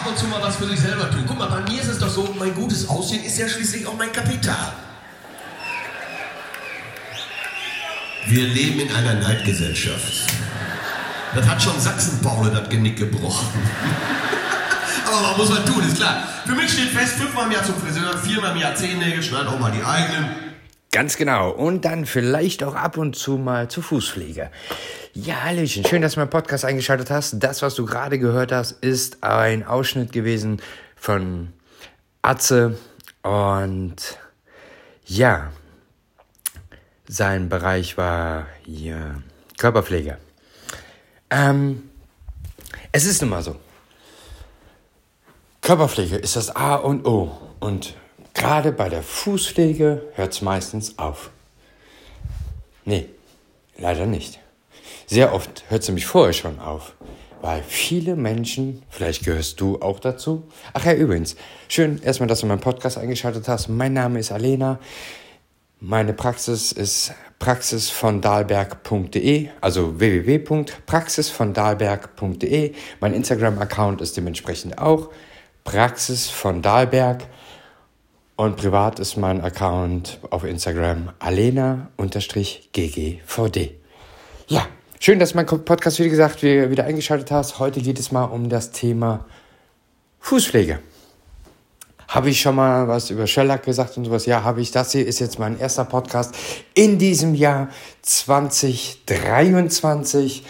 ab und zu mal was für sich selber tun. Guck mal, bei mir ist es doch so, mein gutes Aussehen ist ja schließlich auch mein Kapital. Wir leben in einer Neidgesellschaft. Das hat schon Sachsen-Paule das Genick gebrochen. Aber was muss man tun, ist klar. Für mich steht fest, fünfmal im Jahr zum Friseur, viermal im Jahr Zehennägel, schneid auch mal die eigenen. Ganz genau. Und dann vielleicht auch ab und zu mal zur Fußpflege. Ja, Hallöchen. Schön, dass du meinen Podcast eingeschaltet hast. Das, was du gerade gehört hast, ist ein Ausschnitt gewesen von Atze. Und ja, sein Bereich war hier Körperpflege. Ähm, es ist nun mal so. Körperpflege ist das A und O. Und gerade bei der Fußpflege hört es meistens auf. Nee, leider nicht. Sehr oft hört es nämlich vorher schon auf. Weil viele Menschen, vielleicht gehörst du auch dazu. Ach ja, übrigens, schön erstmal, dass du meinen Podcast eingeschaltet hast. Mein Name ist Alena. Meine Praxis ist praxisvondalberg.de, also www.praxisvondalberg.de. Mein Instagram-Account ist dementsprechend auch Praxis von Dahlberg. Und privat ist mein Account auf Instagram alena-ggvd. Ja, schön, dass du meinen Podcast, wie gesagt, wieder eingeschaltet hast. Heute geht es mal um das Thema Fußpflege. Habe ich schon mal was über Shellac gesagt und sowas? Ja, habe ich. Das hier ist jetzt mein erster Podcast in diesem Jahr 2023.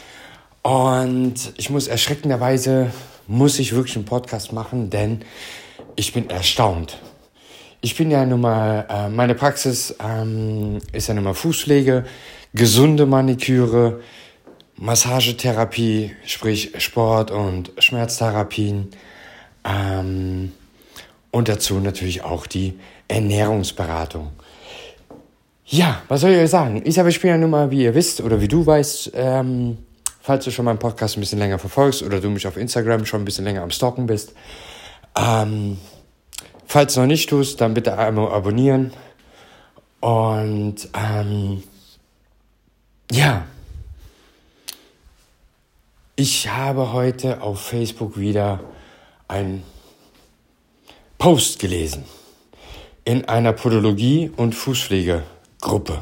Und ich muss erschreckenderweise muss ich wirklich einen Podcast machen, denn ich bin erstaunt. Ich bin ja nun mal, äh, meine Praxis ähm, ist ja nun mal Fußpflege, gesunde Maniküre, Massagetherapie, sprich Sport- und Schmerztherapien ähm, und dazu natürlich auch die Ernährungsberatung. Ja, was soll ich euch sagen? Ich, bin ja nun mal, wie ihr wisst oder wie du weißt, ähm, falls du schon meinen Podcast ein bisschen länger verfolgst oder du mich auf Instagram schon ein bisschen länger am Stalken bist. Ähm, falls du noch nicht tust, dann bitte einmal abonnieren. Und ähm, ja, ich habe heute auf Facebook wieder einen Post gelesen in einer Podologie- und Fußpflegegruppe.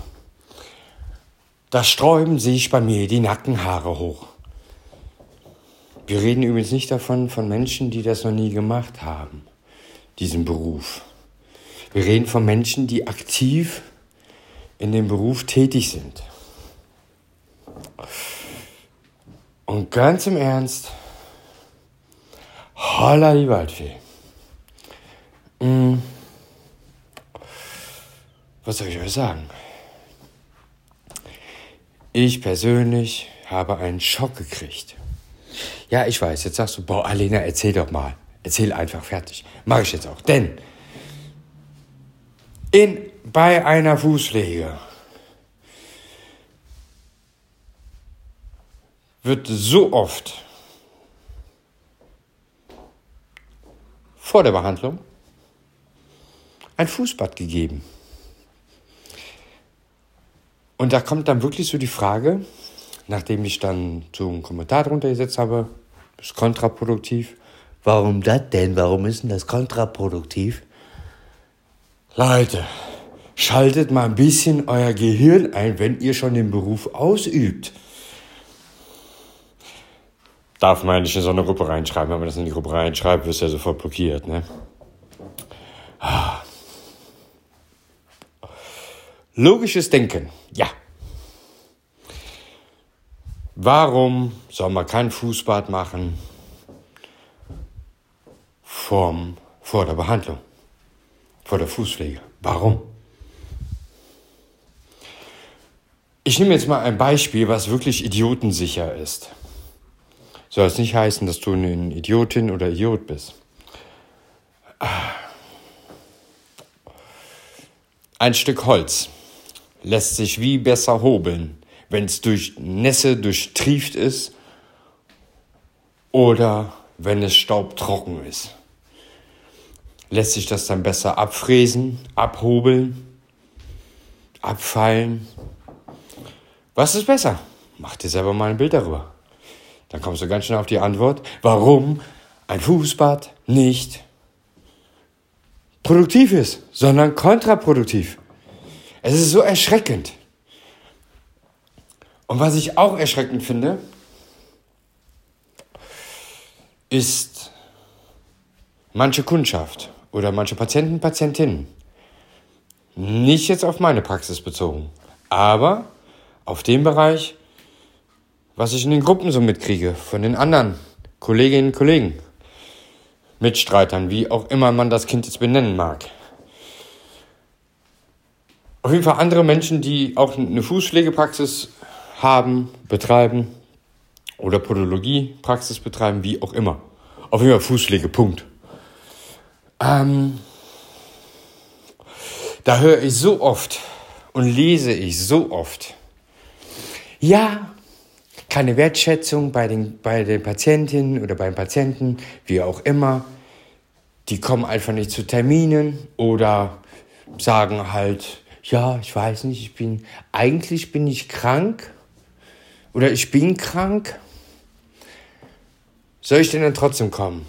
Da sträuben sich bei mir die Nackenhaare hoch. Wir reden übrigens nicht davon von Menschen, die das noch nie gemacht haben, diesen Beruf. Wir reden von Menschen, die aktiv in dem Beruf tätig sind. Und ganz im Ernst, holla die Waldfee. Hm. Was soll ich euch sagen? Ich persönlich habe einen Schock gekriegt. Ja, ich weiß, jetzt sagst du, boah, Alena, erzähl doch mal. Erzähl einfach fertig. Mache ich jetzt auch. Denn in, bei einer Fußpflege wird so oft vor der Behandlung ein Fußbad gegeben. Und da kommt dann wirklich so die Frage, nachdem ich dann so einen Kommentar drunter gesetzt habe, ist kontraproduktiv. Warum das denn? Warum ist denn das kontraproduktiv? Leute, schaltet mal ein bisschen euer Gehirn ein, wenn ihr schon den Beruf ausübt. Darf man nicht in so eine Gruppe reinschreiben. Wenn man das in die Gruppe reinschreibt, wirst du ja sofort blockiert, ne? Logisches Denken, ja. Warum soll man kein Fußbad machen vom, vor der Behandlung, vor der Fußpflege? Warum? Ich nehme jetzt mal ein Beispiel, was wirklich idiotensicher ist. Soll es nicht heißen, dass du eine Idiotin oder Idiot bist. Ein Stück Holz lässt sich wie besser hobeln, wenn es durch Nässe durchtrieft ist oder wenn es staubtrocken ist. Lässt sich das dann besser abfräsen, abhobeln, abfallen? Was ist besser? Mach dir selber mal ein Bild darüber. Dann kommst du ganz schnell auf die Antwort, warum ein Fußbad nicht produktiv ist, sondern kontraproduktiv. Es ist so erschreckend. Und was ich auch erschreckend finde, ist manche Kundschaft oder manche Patienten, Patientinnen. Nicht jetzt auf meine Praxis bezogen, aber auf den Bereich, was ich in den Gruppen so mitkriege, von den anderen Kolleginnen und Kollegen, Mitstreitern, wie auch immer man das Kind jetzt benennen mag. Auf jeden Fall andere Menschen, die auch eine Fußpflegepraxis haben, betreiben oder Podologiepraxis betreiben, wie auch immer. Auf jeden Fall Fußpflege, Punkt. Ähm, da höre ich so oft und lese ich so oft, ja, keine Wertschätzung bei den, bei den Patientinnen oder beim Patienten, wie auch immer. Die kommen einfach nicht zu Terminen oder sagen halt, ja, ich weiß nicht, ich bin, eigentlich bin ich krank oder ich bin krank. Soll ich denn dann trotzdem kommen?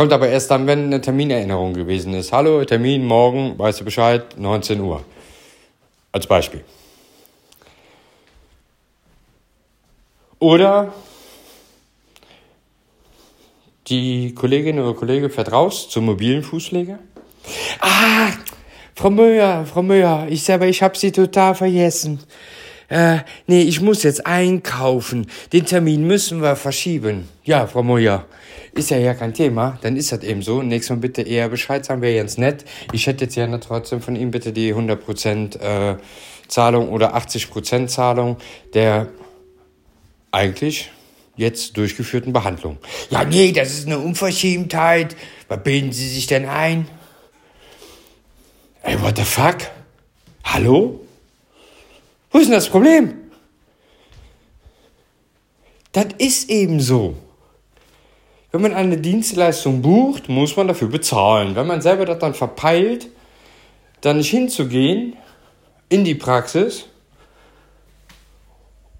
Kommt aber erst dann, wenn eine Terminerinnerung gewesen ist. Hallo, Termin morgen, weißt du Bescheid, 19 Uhr. Als Beispiel. Oder die Kollegin oder Kollege fährt raus zum mobilen Fußpflege. Ah, Frau Müller, Frau Müller, ich selber, ich hab Sie total vergessen. Äh, nee, ich muss jetzt einkaufen. Den Termin müssen wir verschieben. Ja, Frau Müller, ist ja ja kein Thema. Dann ist das eben so. Nächstes Mal bitte eher Bescheid sagen, wäre ganz nett. Ich hätte jetzt gerne trotzdem von Ihnen bitte die 100% äh, Zahlung oder 80% Zahlung der eigentlich jetzt durchgeführten Behandlung. Ja, nee, das ist eine Unverschämtheit. Was bilden Sie sich denn ein? Ey, what the fuck? Hallo? Wo ist denn das Problem? Das ist eben so. Wenn man eine Dienstleistung bucht, muss man dafür bezahlen. Wenn man selber das dann verpeilt, dann nicht hinzugehen in die Praxis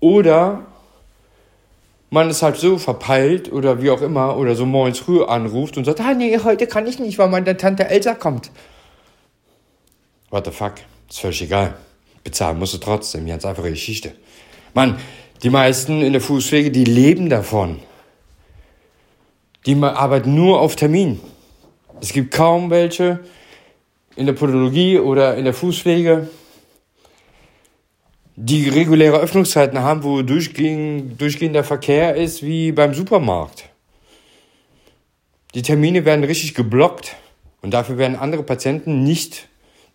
oder man ist halt so verpeilt oder wie auch immer oder so morgens früh anruft und sagt, ah nee, heute kann ich nicht, weil meine Tante Elsa kommt. What the fuck? Ist völlig egal. Bezahlen musst du trotzdem. Ganz einfache Geschichte. Mann, die meisten in der Fußpflege, die leben davon. Die arbeiten nur auf Termin. Es gibt kaum welche in der Podologie oder in der Fußpflege, die reguläre Öffnungszeiten haben, wo durchgehend, durchgehender Verkehr ist wie beim Supermarkt. Die Termine werden richtig geblockt und dafür werden andere Patienten nicht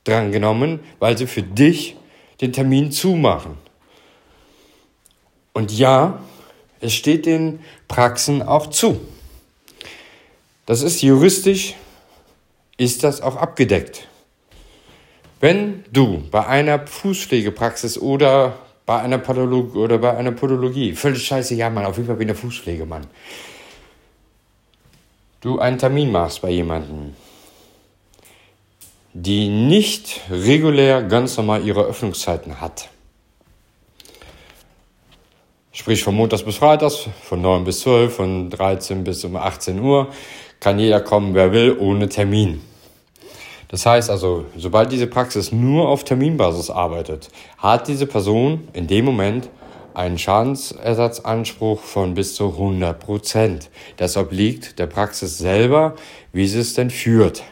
drangenommen, weil sie für dich den Termin zumachen. Und ja, es steht den Praxen auch zu. Das ist juristisch, ist das auch abgedeckt. Wenn du bei einer Fußpflegepraxis oder bei einer Pathologie oder bei einer Podologie, völlig scheiße, ja, Mann, auf jeden Fall bin ich Fußpflege, Mann. Du einen Termin machst bei jemandem, die nicht regulär ganz normal ihre Öffnungszeiten hat. Sprich von Montags bis Freitags, von 9 bis 12, von 13 bis um 18 Uhr, kann jeder kommen, wer will, ohne Termin. Das heißt also, sobald diese Praxis nur auf Terminbasis arbeitet, hat diese Person in dem Moment einen Schadensersatzanspruch von bis zu 100 Prozent. Das obliegt der Praxis selber, wie sie es denn führt.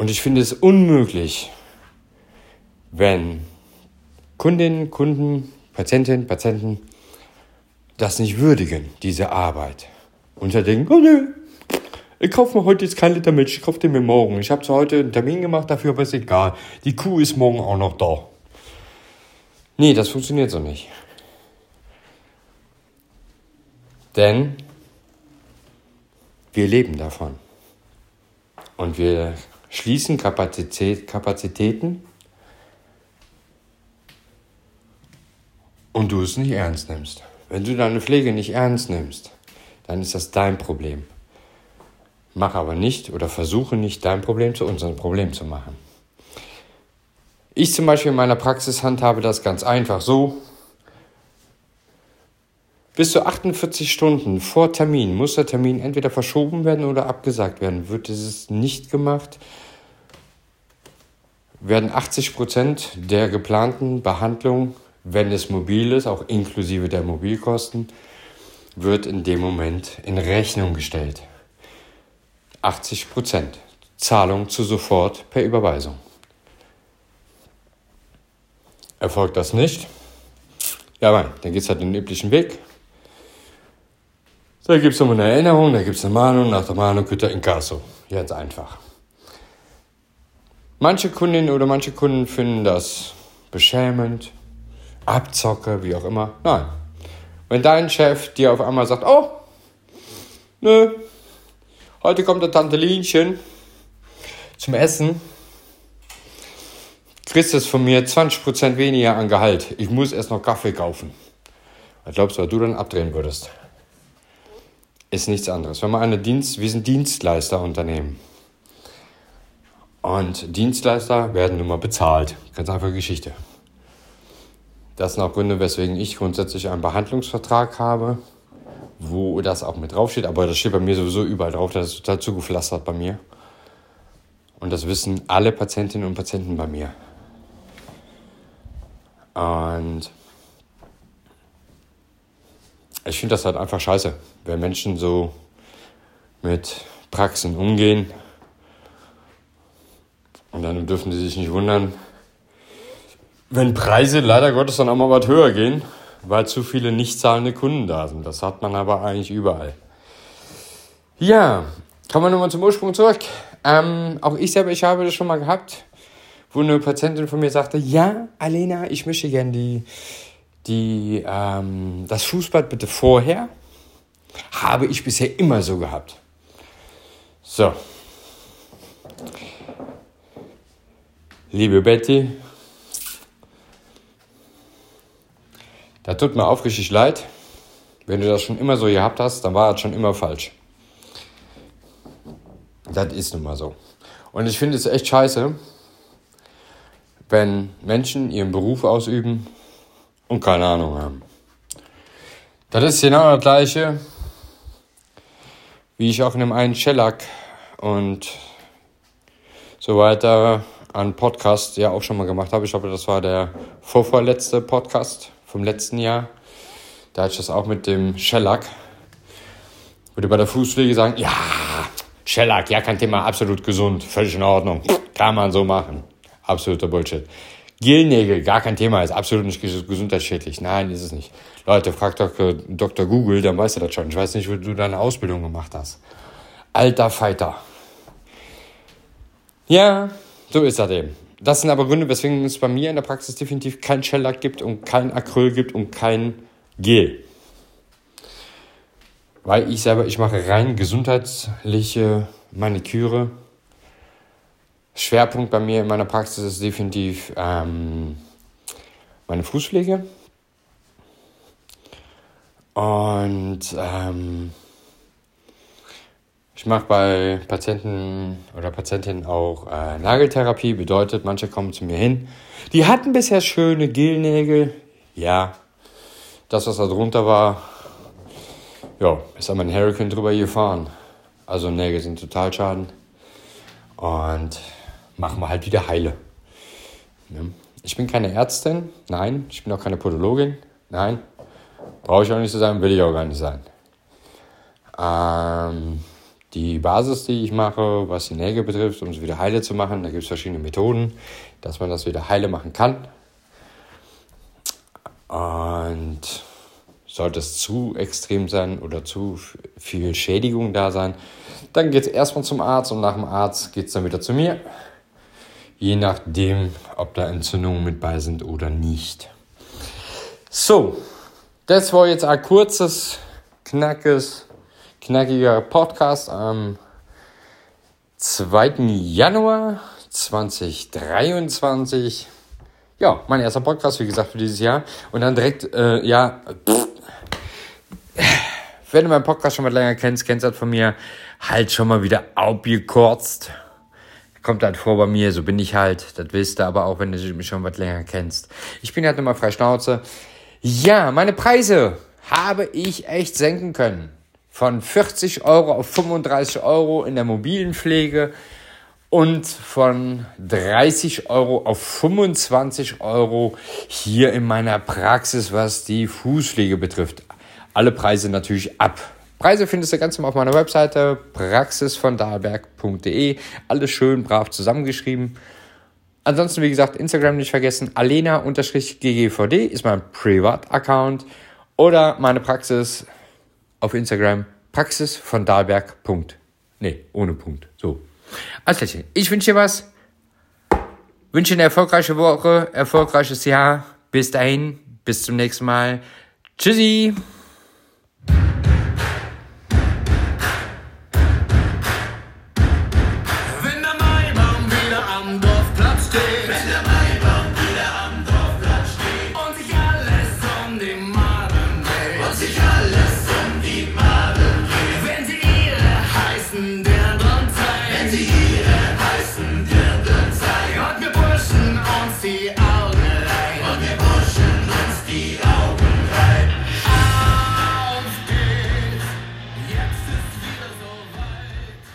Und ich finde es unmöglich, wenn Kundinnen, Kunden, Patientinnen, Patienten das nicht würdigen, diese Arbeit. Und denken, oh nö, ich kaufe mir heute jetzt kein Liter Milch, ich kaufe den mir morgen. Ich habe zwar heute einen Termin gemacht dafür, aber ist egal. Die Kuh ist morgen auch noch da. Nee, das funktioniert so nicht. Denn wir leben davon. Und wir schließen Kapazität, Kapazitäten und du es nicht ernst nimmst. Wenn du deine Pflege nicht ernst nimmst, dann ist das dein Problem. Mach aber nicht oder versuche nicht dein Problem zu unserem Problem zu machen. Ich zum Beispiel in meiner Praxis handhabe das ganz einfach so. Bis zu 48 Stunden vor Termin muss der Termin entweder verschoben werden oder abgesagt werden. Wird dieses nicht gemacht, werden 80 Prozent der geplanten Behandlung, wenn es mobil ist, auch inklusive der Mobilkosten, wird in dem Moment in Rechnung gestellt. 80 Prozent. Zahlung zu sofort per Überweisung. Erfolgt das nicht? Ja, nein, dann geht es halt den üblichen Weg. Da gibt es nochmal eine Erinnerung, da gibt es eine Mahnung, nach der Mahnung könnt ihr Inkasso. Ganz einfach. Manche Kundinnen oder manche Kunden finden das beschämend, Abzocke, wie auch immer. Nein. Wenn dein Chef dir auf einmal sagt, oh, nö, heute kommt der Tante Linchen zum Essen, kriegst du von mir 20% weniger an Gehalt. Ich muss erst noch Kaffee kaufen. Was glaubst du, was du dann abdrehen würdest? Ist nichts anderes. Wenn man eine Dienst, wir sind Dienstleisterunternehmen. Und Dienstleister werden nun mal bezahlt. Ganz einfache Geschichte. Das sind auch Gründe, weswegen ich grundsätzlich einen Behandlungsvertrag habe, wo das auch mit draufsteht. Aber das steht bei mir sowieso überall drauf. Das ist total zugepflastert bei mir. Und das wissen alle Patientinnen und Patienten bei mir. Und ich finde das halt einfach scheiße, wenn Menschen so mit Praxen umgehen und dann dürfen sie sich nicht wundern, wenn Preise leider Gottes dann auch mal was höher gehen, weil zu viele nicht zahlende Kunden da sind. Das hat man aber eigentlich überall. Ja, kommen wir nochmal zum Ursprung zurück. Ähm, auch ich selber, ich habe das schon mal gehabt, wo eine Patientin von mir sagte, ja, Alena, ich möchte gerne die, die, ähm, das Fußbad bitte vorher. Habe ich bisher immer so gehabt. So. Liebe Betty, da tut mir aufrichtig leid. Wenn du das schon immer so gehabt hast, dann war das schon immer falsch. Das ist nun mal so. Und ich finde es echt scheiße, wenn Menschen ihren Beruf ausüben und keine Ahnung haben. Das ist genau das gleiche, wie ich auch in dem einen Shellac und so weiter an Podcast ja auch schon mal gemacht habe. Ich glaube, das war der vorvorletzte Podcast vom letzten Jahr. Da hatte ich das auch mit dem Shellac. Würde bei der Fußpflege sagen, ja, Shellac, ja, kein Thema, absolut gesund, völlig in Ordnung. Kann man so machen. Absoluter Bullshit. Gelnägel, gar kein Thema, ist absolut nicht gesundheitsschädlich. Nein, ist es nicht. Leute, frag doch Dr. Google, dann weißt du das schon. Ich weiß nicht, wo du deine Ausbildung gemacht hast. Alter Fighter. Ja, so ist das eben. Das sind aber Gründe, weswegen es bei mir in der Praxis definitiv kein Shellac gibt und kein Acryl gibt und kein Gel. Weil ich selber, ich mache rein gesundheitliche Maniküre. Schwerpunkt bei mir in meiner Praxis ist definitiv ähm, meine Fußpflege. Und ähm, ich mache bei Patienten oder Patientinnen auch äh, Nageltherapie. Bedeutet, manche kommen zu mir hin. Die hatten bisher schöne Gelnägel. Ja, das, was da drunter war, ja, ist einmal ein Hurricane drüber gefahren. Also Nägel sind total schaden. Und machen wir halt wieder heile. Ich bin keine Ärztin, nein. Ich bin auch keine Podologin, nein. Brauche ich auch nicht zu sein, will ich auch gar nicht sein. Ähm, die Basis, die ich mache, was die Nägel betrifft, um sie wieder heile zu machen, da gibt es verschiedene Methoden, dass man das wieder heile machen kann. Und sollte es zu extrem sein oder zu viel Schädigung da sein, dann geht es erstmal zum Arzt und nach dem Arzt geht es dann wieder zu mir. Je nachdem, ob da Entzündungen mit bei sind oder nicht. So, das war jetzt ein kurzes, knackes knackiger Podcast am 2. Januar 2023. Ja, mein erster Podcast, wie gesagt, für dieses Jahr. Und dann direkt, äh, ja, pff, wenn du meinen Podcast schon mal länger kennst, kennst du das von mir, halt schon mal wieder abgekürzt. Kommt halt vor bei mir, so bin ich halt. Das willst du aber auch, wenn du mich schon was länger kennst. Ich bin halt immer frei Schnauze. Ja, meine Preise habe ich echt senken können. Von 40 Euro auf 35 Euro in der mobilen Pflege und von 30 Euro auf 25 Euro hier in meiner Praxis, was die Fußpflege betrifft. Alle Preise natürlich ab. Preise findest du ganz normal auf meiner Webseite praxisvondalberg.de. Alles schön brav zusammengeschrieben. Ansonsten, wie gesagt, Instagram nicht vergessen. Alena-ggvd ist mein Privat-Account. Oder meine Praxis auf Instagram. Praxis. Nee, ohne Punkt. So. Alles klar. Ich wünsche dir was. Wünsche eine erfolgreiche Woche, erfolgreiches Jahr. Bis dahin. Bis zum nächsten Mal. Tschüssi.